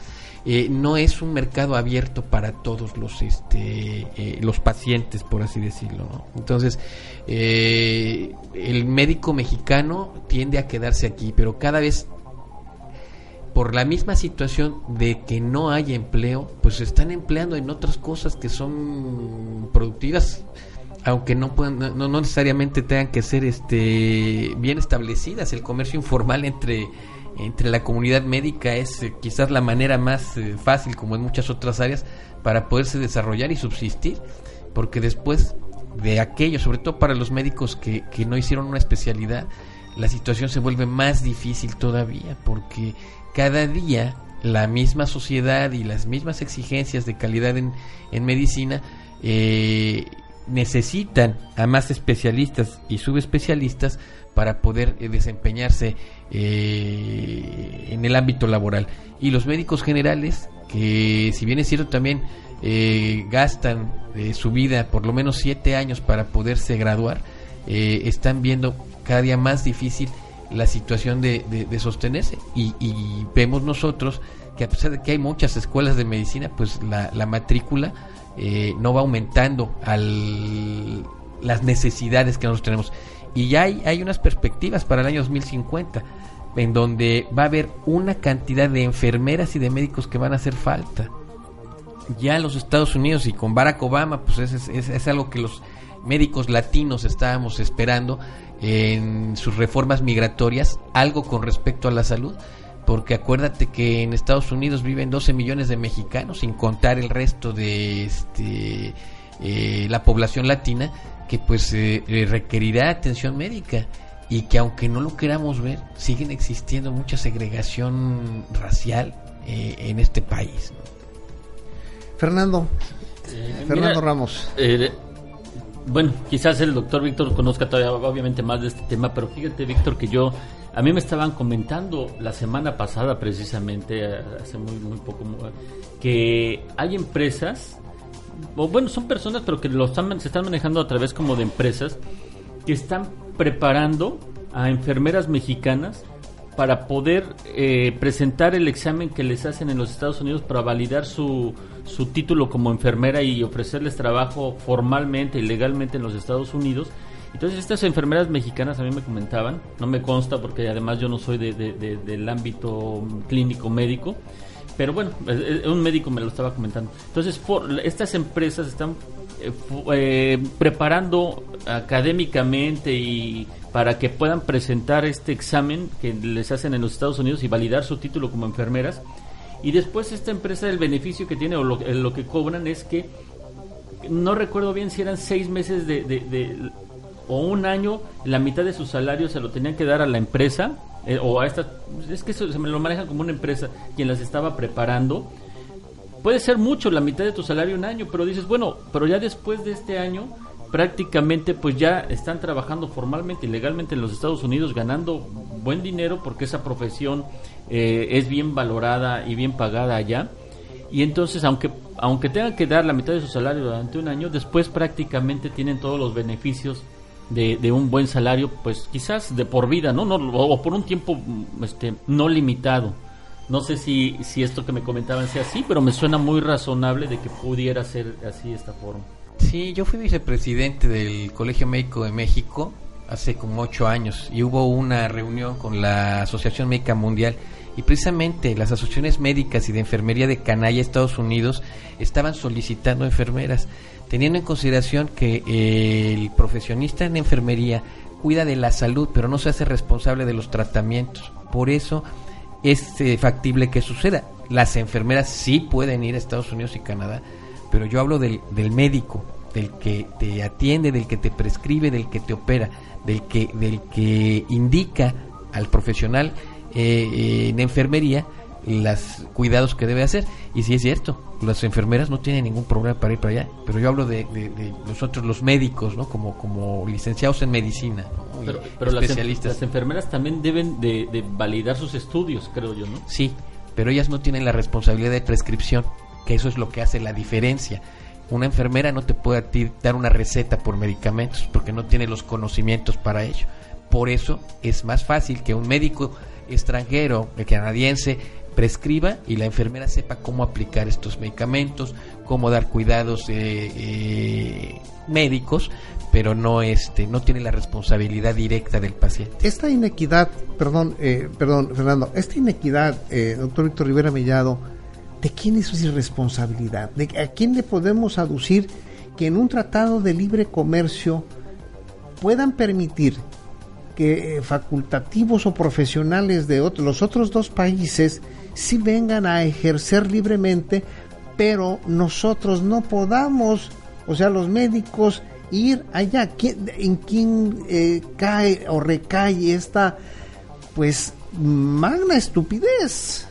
eh, no es un mercado abierto para todos los este, eh, los pacientes, por así decirlo. Entonces, eh, el médico mexicano tiende a quedarse aquí, pero cada vez por la misma situación de que no hay empleo, pues se están empleando en otras cosas que son productivas, aunque no puedan, no, no necesariamente tengan que ser este bien establecidas. El comercio informal entre entre la comunidad médica es eh, quizás la manera más eh, fácil, como en muchas otras áreas, para poderse desarrollar y subsistir, porque después de aquello, sobre todo para los médicos que, que no hicieron una especialidad, la situación se vuelve más difícil todavía, porque cada día la misma sociedad y las mismas exigencias de calidad en, en medicina eh, necesitan a más especialistas y subespecialistas para poder eh, desempeñarse eh, en el ámbito laboral. Y los médicos generales, que si bien es cierto también eh, gastan eh, su vida por lo menos siete años para poderse graduar, están viendo cada día más difícil la situación de, de- sostenerse. Y, vemos nosotros que a pesar de que hay muchas escuelas de medicina, pues la matrícula eh, no va aumentando al las necesidades que nosotros tenemos. Y ya hay, hay unas perspectivas para el año 2050, en donde va a haber una cantidad de enfermeras y de médicos que van a hacer falta. Ya en los Estados Unidos y con Barack Obama, pues es, es- es- es algo que los médicos latinos estábamos esperando en sus reformas migratorias, algo con respecto a la salud, porque acuérdate que en Estados Unidos viven 12 millones de mexicanos, sin contar el resto de este, eh, la población latina, que pues eh, eh, requerirá atención médica y que aunque no lo queramos ver, siguen existiendo mucha segregación racial eh, en este país. ¿no? Fernando, Eh, Fernando mira, Ramos. eh, bueno, quizás el doctor Víctor conozca todavía obviamente más de este tema, pero fíjate Víctor que yo, a mí me estaban comentando la semana pasada precisamente, eh, hace muy, muy poco, que hay empresas, o bueno, son personas, pero que lo están, se están manejando a través como de empresas, que están preparando a enfermeras mexicanas para poder eh, presentar el examen que les hacen en los Estados Unidos para validar su, su título como enfermera y ofrecerles trabajo formalmente y legalmente en los Estados Unidos. Entonces estas enfermeras mexicanas a mí me comentaban, no me consta porque además yo no soy de- de- de- del ámbito clínico médico, pero bueno, un médico me lo estaba comentando. Entonces estas empresas están eh, eh, preparando académicamente y para que puedan presentar este examen que les hacen en los Estados Unidos y validar su título como enfermeras. Y después esta empresa, el beneficio que tiene o lo, eh, lo que cobran es que no recuerdo bien si eran seis meses de- o un año, la mitad de su salario se lo tenían que dar a la empresa eh, o a esta, es que se me lo manejan como una empresa quien las estaba preparando. Puede ser mucho la mitad de tu salario un año, pero dices, bueno, pero ya después de este año prácticamente pues ya están trabajando formalmente y legalmente en los Estados Unidos ganando buen dinero porque esa profesión eh, es bien valorada y bien pagada allá. Y entonces, aunque, aunque tengan que dar la mitad de su salario durante un año, después prácticamente tienen todos los beneficios de, de un buen salario, pues quizás de por vida, ¿no? no o, por un tiempo mm, este, no limitado. No sé si, si esto que me comentaban sea así, pero me suena muy razonable de que pudiera ser así esta forma. Sí, yo fui vicepresidente del Colegio Médico de México hace como ocho años y hubo una reunión con la Asociación Médica Mundial y precisamente las asociaciones médicas y de enfermería de Canalla, Estados Unidos, estaban solicitando enfermeras, teniendo en consideración que eh, el profesionista en enfermería cuida de la salud, pero no se hace responsable de los tratamientos. Por eso es eh, factible que suceda. Las enfermeras sí pueden ir a Estados Unidos y Canadá, pero yo hablo del, del médico, del que te atiende, del que te prescribe, del que te opera, del que, del que indica al profesional eh, en enfermería los cuidados que debe hacer. Y si es cierto, las enfermeras no tienen ningún problema para ir para allá, pero yo hablo de, de, de nosotros los médicos, ¿no? Como, como licenciados en medicina, Pero, pero especialistas. las enfermeras también deben de, de validar sus estudios, creo yo, ¿no? Sí, pero ellas no tienen la responsabilidad de prescripción, que eso es lo que hace la diferencia. Una enfermera no te puede dar una receta por medicamentos porque no tiene los conocimientos para ello. Por eso es más fácil que un médico extranjero, el canadiense, prescriba y la enfermera sepa cómo aplicar estos medicamentos, cómo dar cuidados eh, eh, médicos, pero no este no tiene la responsabilidad directa del paciente. Esta inequidad, perdón, eh, perdón, Fernando, esta inequidad, eh, doctor Víctor Rivera Mellado, ¿de quién es su irresponsabilidad? ¿De ¿A quién le podemos aducir que en un tratado de libre comercio puedan permitir que eh, facultativos o profesionales de los otros dos países sí vengan a ejercer libremente, pero nosotros no podamos, o sea, los médicos, ir allá? ¿Quién- ¿En quién eh, cae o recae esta, pues, magna estupidez?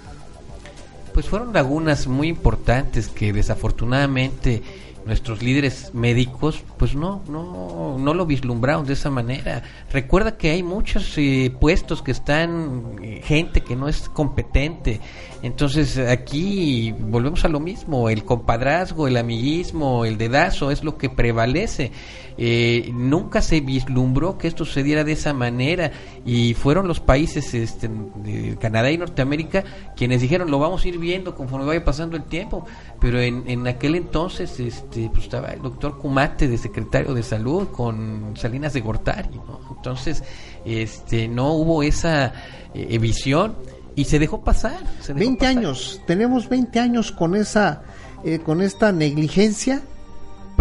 Pues fueron lagunas muy importantes que desafortunadamente nuestros líderes médicos pues no no no lo vislumbraron de esa manera. Recuerda que hay muchos eh, puestos que están eh, gente que no es competente. Entonces aquí volvemos a lo mismo, el compadrazgo, el amiguismo, el dedazo es lo que prevalece. Eh, nunca se vislumbró que esto sucediera de esa manera y fueron los países este, de Canadá y Norteamérica quienes dijeron lo vamos a ir viendo conforme vaya pasando el tiempo pero en, en aquel entonces este pues estaba el doctor Kumate de secretario de salud con Salinas de Gortari ¿no? entonces este no hubo esa eh, visión y se dejó pasar se dejó 20 pasar. años, tenemos 20 años con esa, eh, con esta negligencia.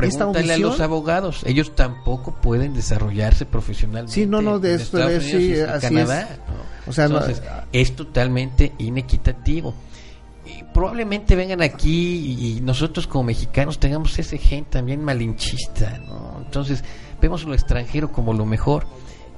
Pregúntale a los abogados, ellos tampoco pueden desarrollarse profesionalmente. Sí, no, no, de en esto es, sí, así Canadá, es. ¿no? O sea, no- es totalmente inequitativo. Y probablemente vengan aquí y nosotros como mexicanos tengamos ese gen también malinchista, ¿no? Entonces, vemos lo extranjero como lo mejor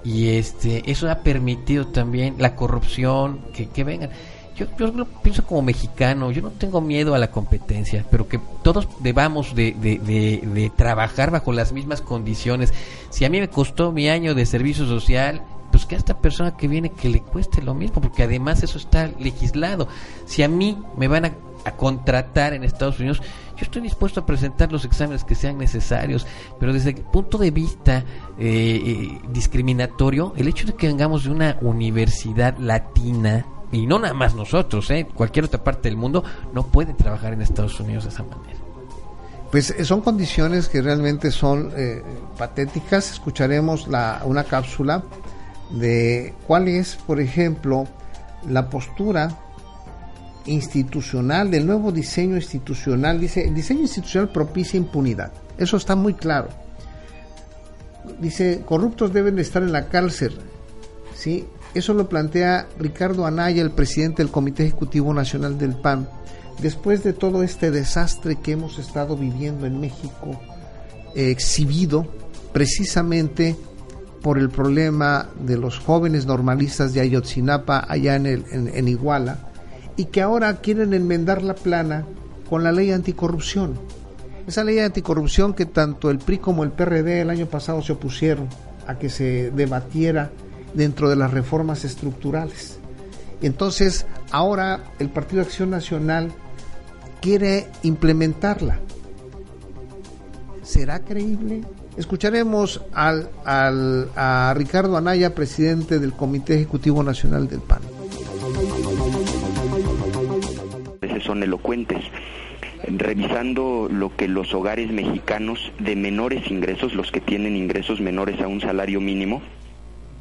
y este eso ha permitido también la corrupción que, que vengan. Yo, yo lo pienso como mexicano, yo no tengo miedo a la competencia, pero que todos debamos de, de, de- de trabajar bajo las mismas condiciones. Si a mí me costó mi año de servicio social, pues que a esta persona que viene que le cueste lo mismo, porque además eso está legislado. Si a mí me van a, a contratar en Estados Unidos, yo estoy dispuesto a presentar los exámenes que sean necesarios, pero desde el punto de vista eh, eh, discriminatorio, el hecho de que vengamos de una universidad latina, y no nada más nosotros, eh, cualquier otra parte del mundo, no puede trabajar en Estados Unidos de esa manera. Pues eh, son condiciones que realmente son eh, patéticas. Escucharemos la, una cápsula de cuál es, por ejemplo, la postura institucional del nuevo diseño institucional. Dice, el diseño institucional propicia impunidad. Eso está muy claro. Dice, corruptos deben de estar en la cárcel. ¿sí? Eso lo plantea Ricardo Anaya, el presidente del Comité Ejecutivo Nacional del PAN. Después de todo este desastre que hemos estado viviendo en México, eh, exhibido precisamente por el problema de los jóvenes normalistas de Ayotzinapa allá en, el, en, en Iguala, y que ahora quieren enmendar la plana con la ley anticorrupción. Esa ley anticorrupción que tanto el PRI como el PRD el año pasado se opusieron a que se debatiera dentro de las reformas estructurales. Entonces, ahora el Partido de Acción Nacional quiere implementarla. ¿Será creíble? Escucharemos al, al, a Ricardo Anaya, presidente del Comité Ejecutivo Nacional del PAN. Son elocuentes. Revisando lo que los hogares mexicanos de menores ingresos, los que tienen ingresos menores a un salario mínimo,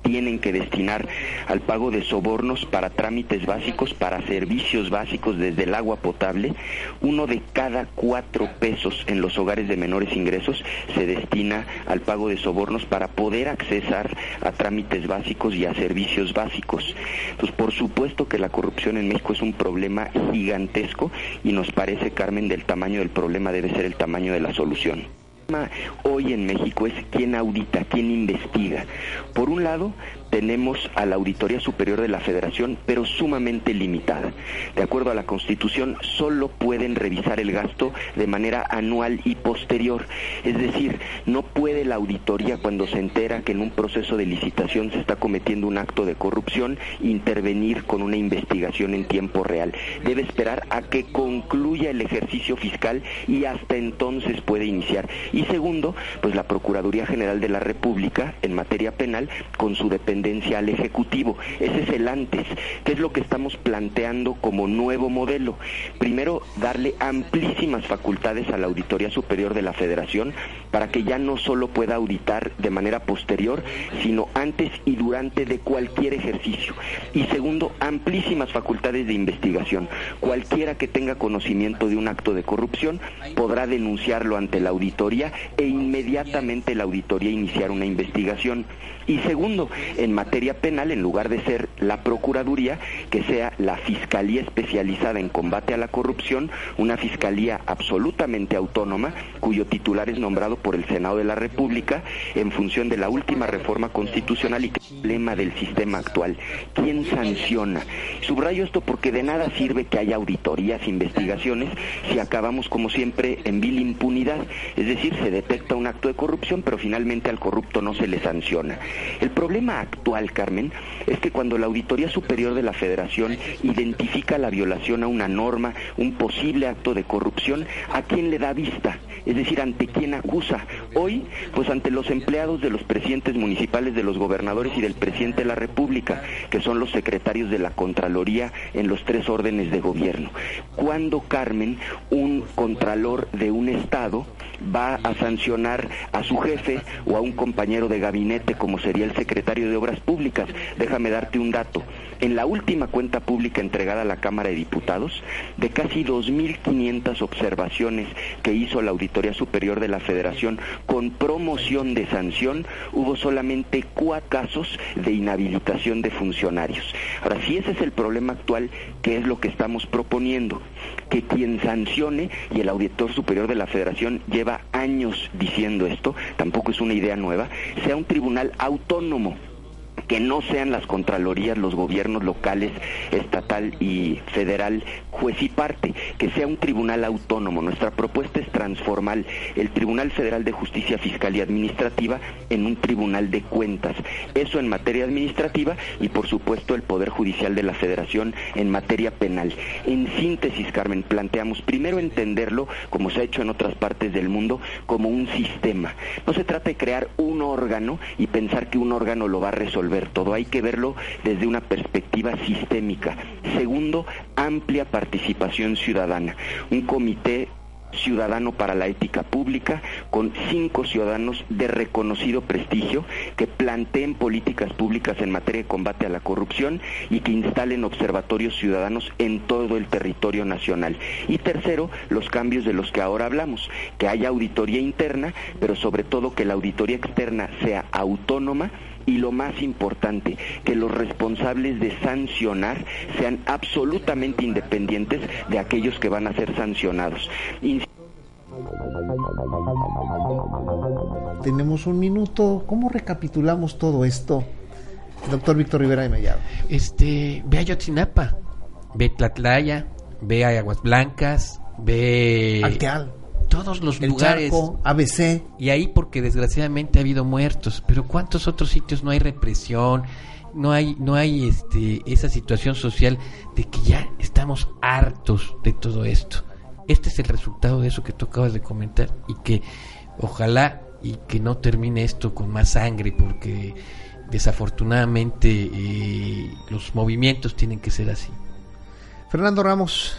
tienen que destinar al pago de sobornos para trámites básicos, para servicios básicos desde el agua potable. Uno de cada cuatro pesos en los hogares de menores ingresos se destina al pago de sobornos para poder accesar a trámites básicos y a servicios básicos. Pues por supuesto que la corrupción en México es un problema gigantesco y nos parece, Carmen, del tamaño del problema debe ser el tamaño de la solución hoy en México es quién audita, quién investiga. Por un lado, tenemos a la Auditoría Superior de la Federación, pero sumamente limitada. De acuerdo a la Constitución, solo pueden revisar el gasto de manera anual y posterior. Es decir, no puede la auditoría, cuando se entera que en un proceso de licitación se está cometiendo un acto de corrupción, intervenir con una investigación en tiempo real. Debe esperar a que concluya el ejercicio fiscal y hasta entonces puede iniciar. Y segundo, pues la Procuraduría General de la República, en materia penal, con su dependencia al Ejecutivo. Ese es el antes. ¿Qué es lo que estamos planteando como nuevo modelo? Primero, darle amplísimas facultades a la Auditoría Superior de la Federación para que ya no solo pueda auditar de manera posterior, sino antes y durante de cualquier ejercicio. Y segundo, amplísimas facultades de investigación. Cualquiera que tenga conocimiento de un acto de corrupción podrá denunciarlo ante la auditoría e inmediatamente la auditoría iniciar una investigación. Y segundo, en materia penal, en lugar de ser la Procuraduría, que sea la Fiscalía especializada en combate a la corrupción, una fiscalía absolutamente autónoma, cuyo titular es nombrado por el Senado de la República en función de la última reforma constitucional y que es el problema del sistema actual. ¿Quién sanciona? Subrayo esto porque de nada sirve que haya auditorías, investigaciones, si acabamos como siempre en vil impunidad. Es decir, se detecta un acto de corrupción, pero finalmente al corrupto no se le sanciona. El problema actual, Carmen, es que cuando la Auditoría Superior de la Federación identifica la violación a una norma, un posible acto de corrupción, ¿a quién le da vista? Es decir, ¿ante quién acusa? Hoy, pues ante los empleados de los presidentes municipales, de los gobernadores y del presidente de la República, que son los secretarios de la Contraloría en los tres órdenes de gobierno. ¿Cuándo, Carmen, un contralor de un Estado va a sancionar a su jefe o a un compañero de gabinete como sería el secretario de Obras Públicas. Déjame darte un dato. En la última cuenta pública entregada a la Cámara de Diputados, de casi 2.500 observaciones que hizo la Auditoría Superior de la Federación con promoción de sanción, hubo solamente cuatro casos de inhabilitación de funcionarios. Ahora, si ese es el problema actual, ¿qué es lo que estamos proponiendo? Que quien sancione, y el Auditor Superior de la Federación lleva años diciendo esto, tampoco es una idea nueva, sea un tribunal autónomo que no sean las contralorías, los gobiernos locales, estatal y federal, juez y parte, que sea un tribunal autónomo. Nuestra propuesta es transformar el Tribunal Federal de Justicia Fiscal y Administrativa en un tribunal de cuentas. Eso en materia administrativa y por supuesto el Poder Judicial de la Federación en materia penal. En síntesis, Carmen, planteamos primero entenderlo, como se ha hecho en otras partes del mundo, como un sistema. No se trata de crear un órgano y pensar que un órgano lo va a resolver todo, hay que verlo desde una perspectiva sistémica. Segundo, amplia participación ciudadana. Un comité ciudadano para la ética pública, con cinco ciudadanos de reconocido prestigio que planteen políticas públicas en materia de combate a la corrupción y que instalen observatorios ciudadanos en todo el territorio nacional. Y tercero, los cambios de los que ahora hablamos, que haya auditoría interna, pero sobre todo que la auditoría externa sea autónoma y lo más importante, que los responsables de sancionar sean absolutamente independientes de aquellos que van a ser sancionados. Tenemos un minuto. ¿Cómo recapitulamos todo esto? Doctor Víctor Rivera de Mellado. Este, ve a Yotzinapa, ve Tlatlaya, ve a Aguas Blancas, ve... Alteal todos los el lugares. Charco, ABC. Y ahí porque desgraciadamente ha habido muertos, pero ¿cuántos otros sitios no hay represión? No hay, no hay este, esa situación social de que ya estamos hartos de todo esto. Este es el resultado de eso que tú acabas de comentar y que ojalá y que no termine esto con más sangre porque desafortunadamente eh, los movimientos tienen que ser así. Fernando Ramos,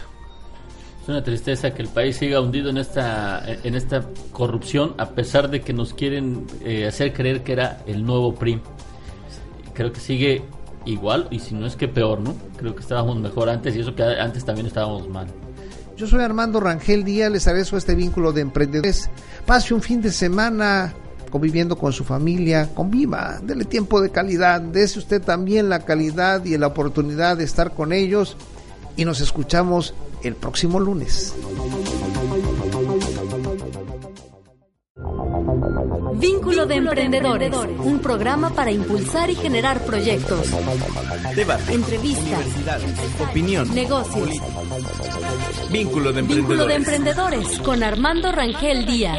es una tristeza que el país siga hundido en esta, en esta corrupción, a pesar de que nos quieren eh, hacer creer que era el nuevo PRI. creo que sigue igual y si no es que peor, ¿no? Creo que estábamos mejor antes y eso que antes también estábamos mal. Yo soy Armando Rangel Díaz, les agradezco este vínculo de emprendedores. Pase un fin de semana conviviendo con su familia, conviva, dele tiempo de calidad, dese usted también la calidad y la oportunidad de estar con ellos y nos escuchamos el próximo lunes. Vínculo de Emprendedores, un programa para impulsar y generar proyectos, Debate. entrevistas, Opinión. negocios. Vínculo de Vínculo de emprendedores. Emprendedores con Armando Rangel Díaz.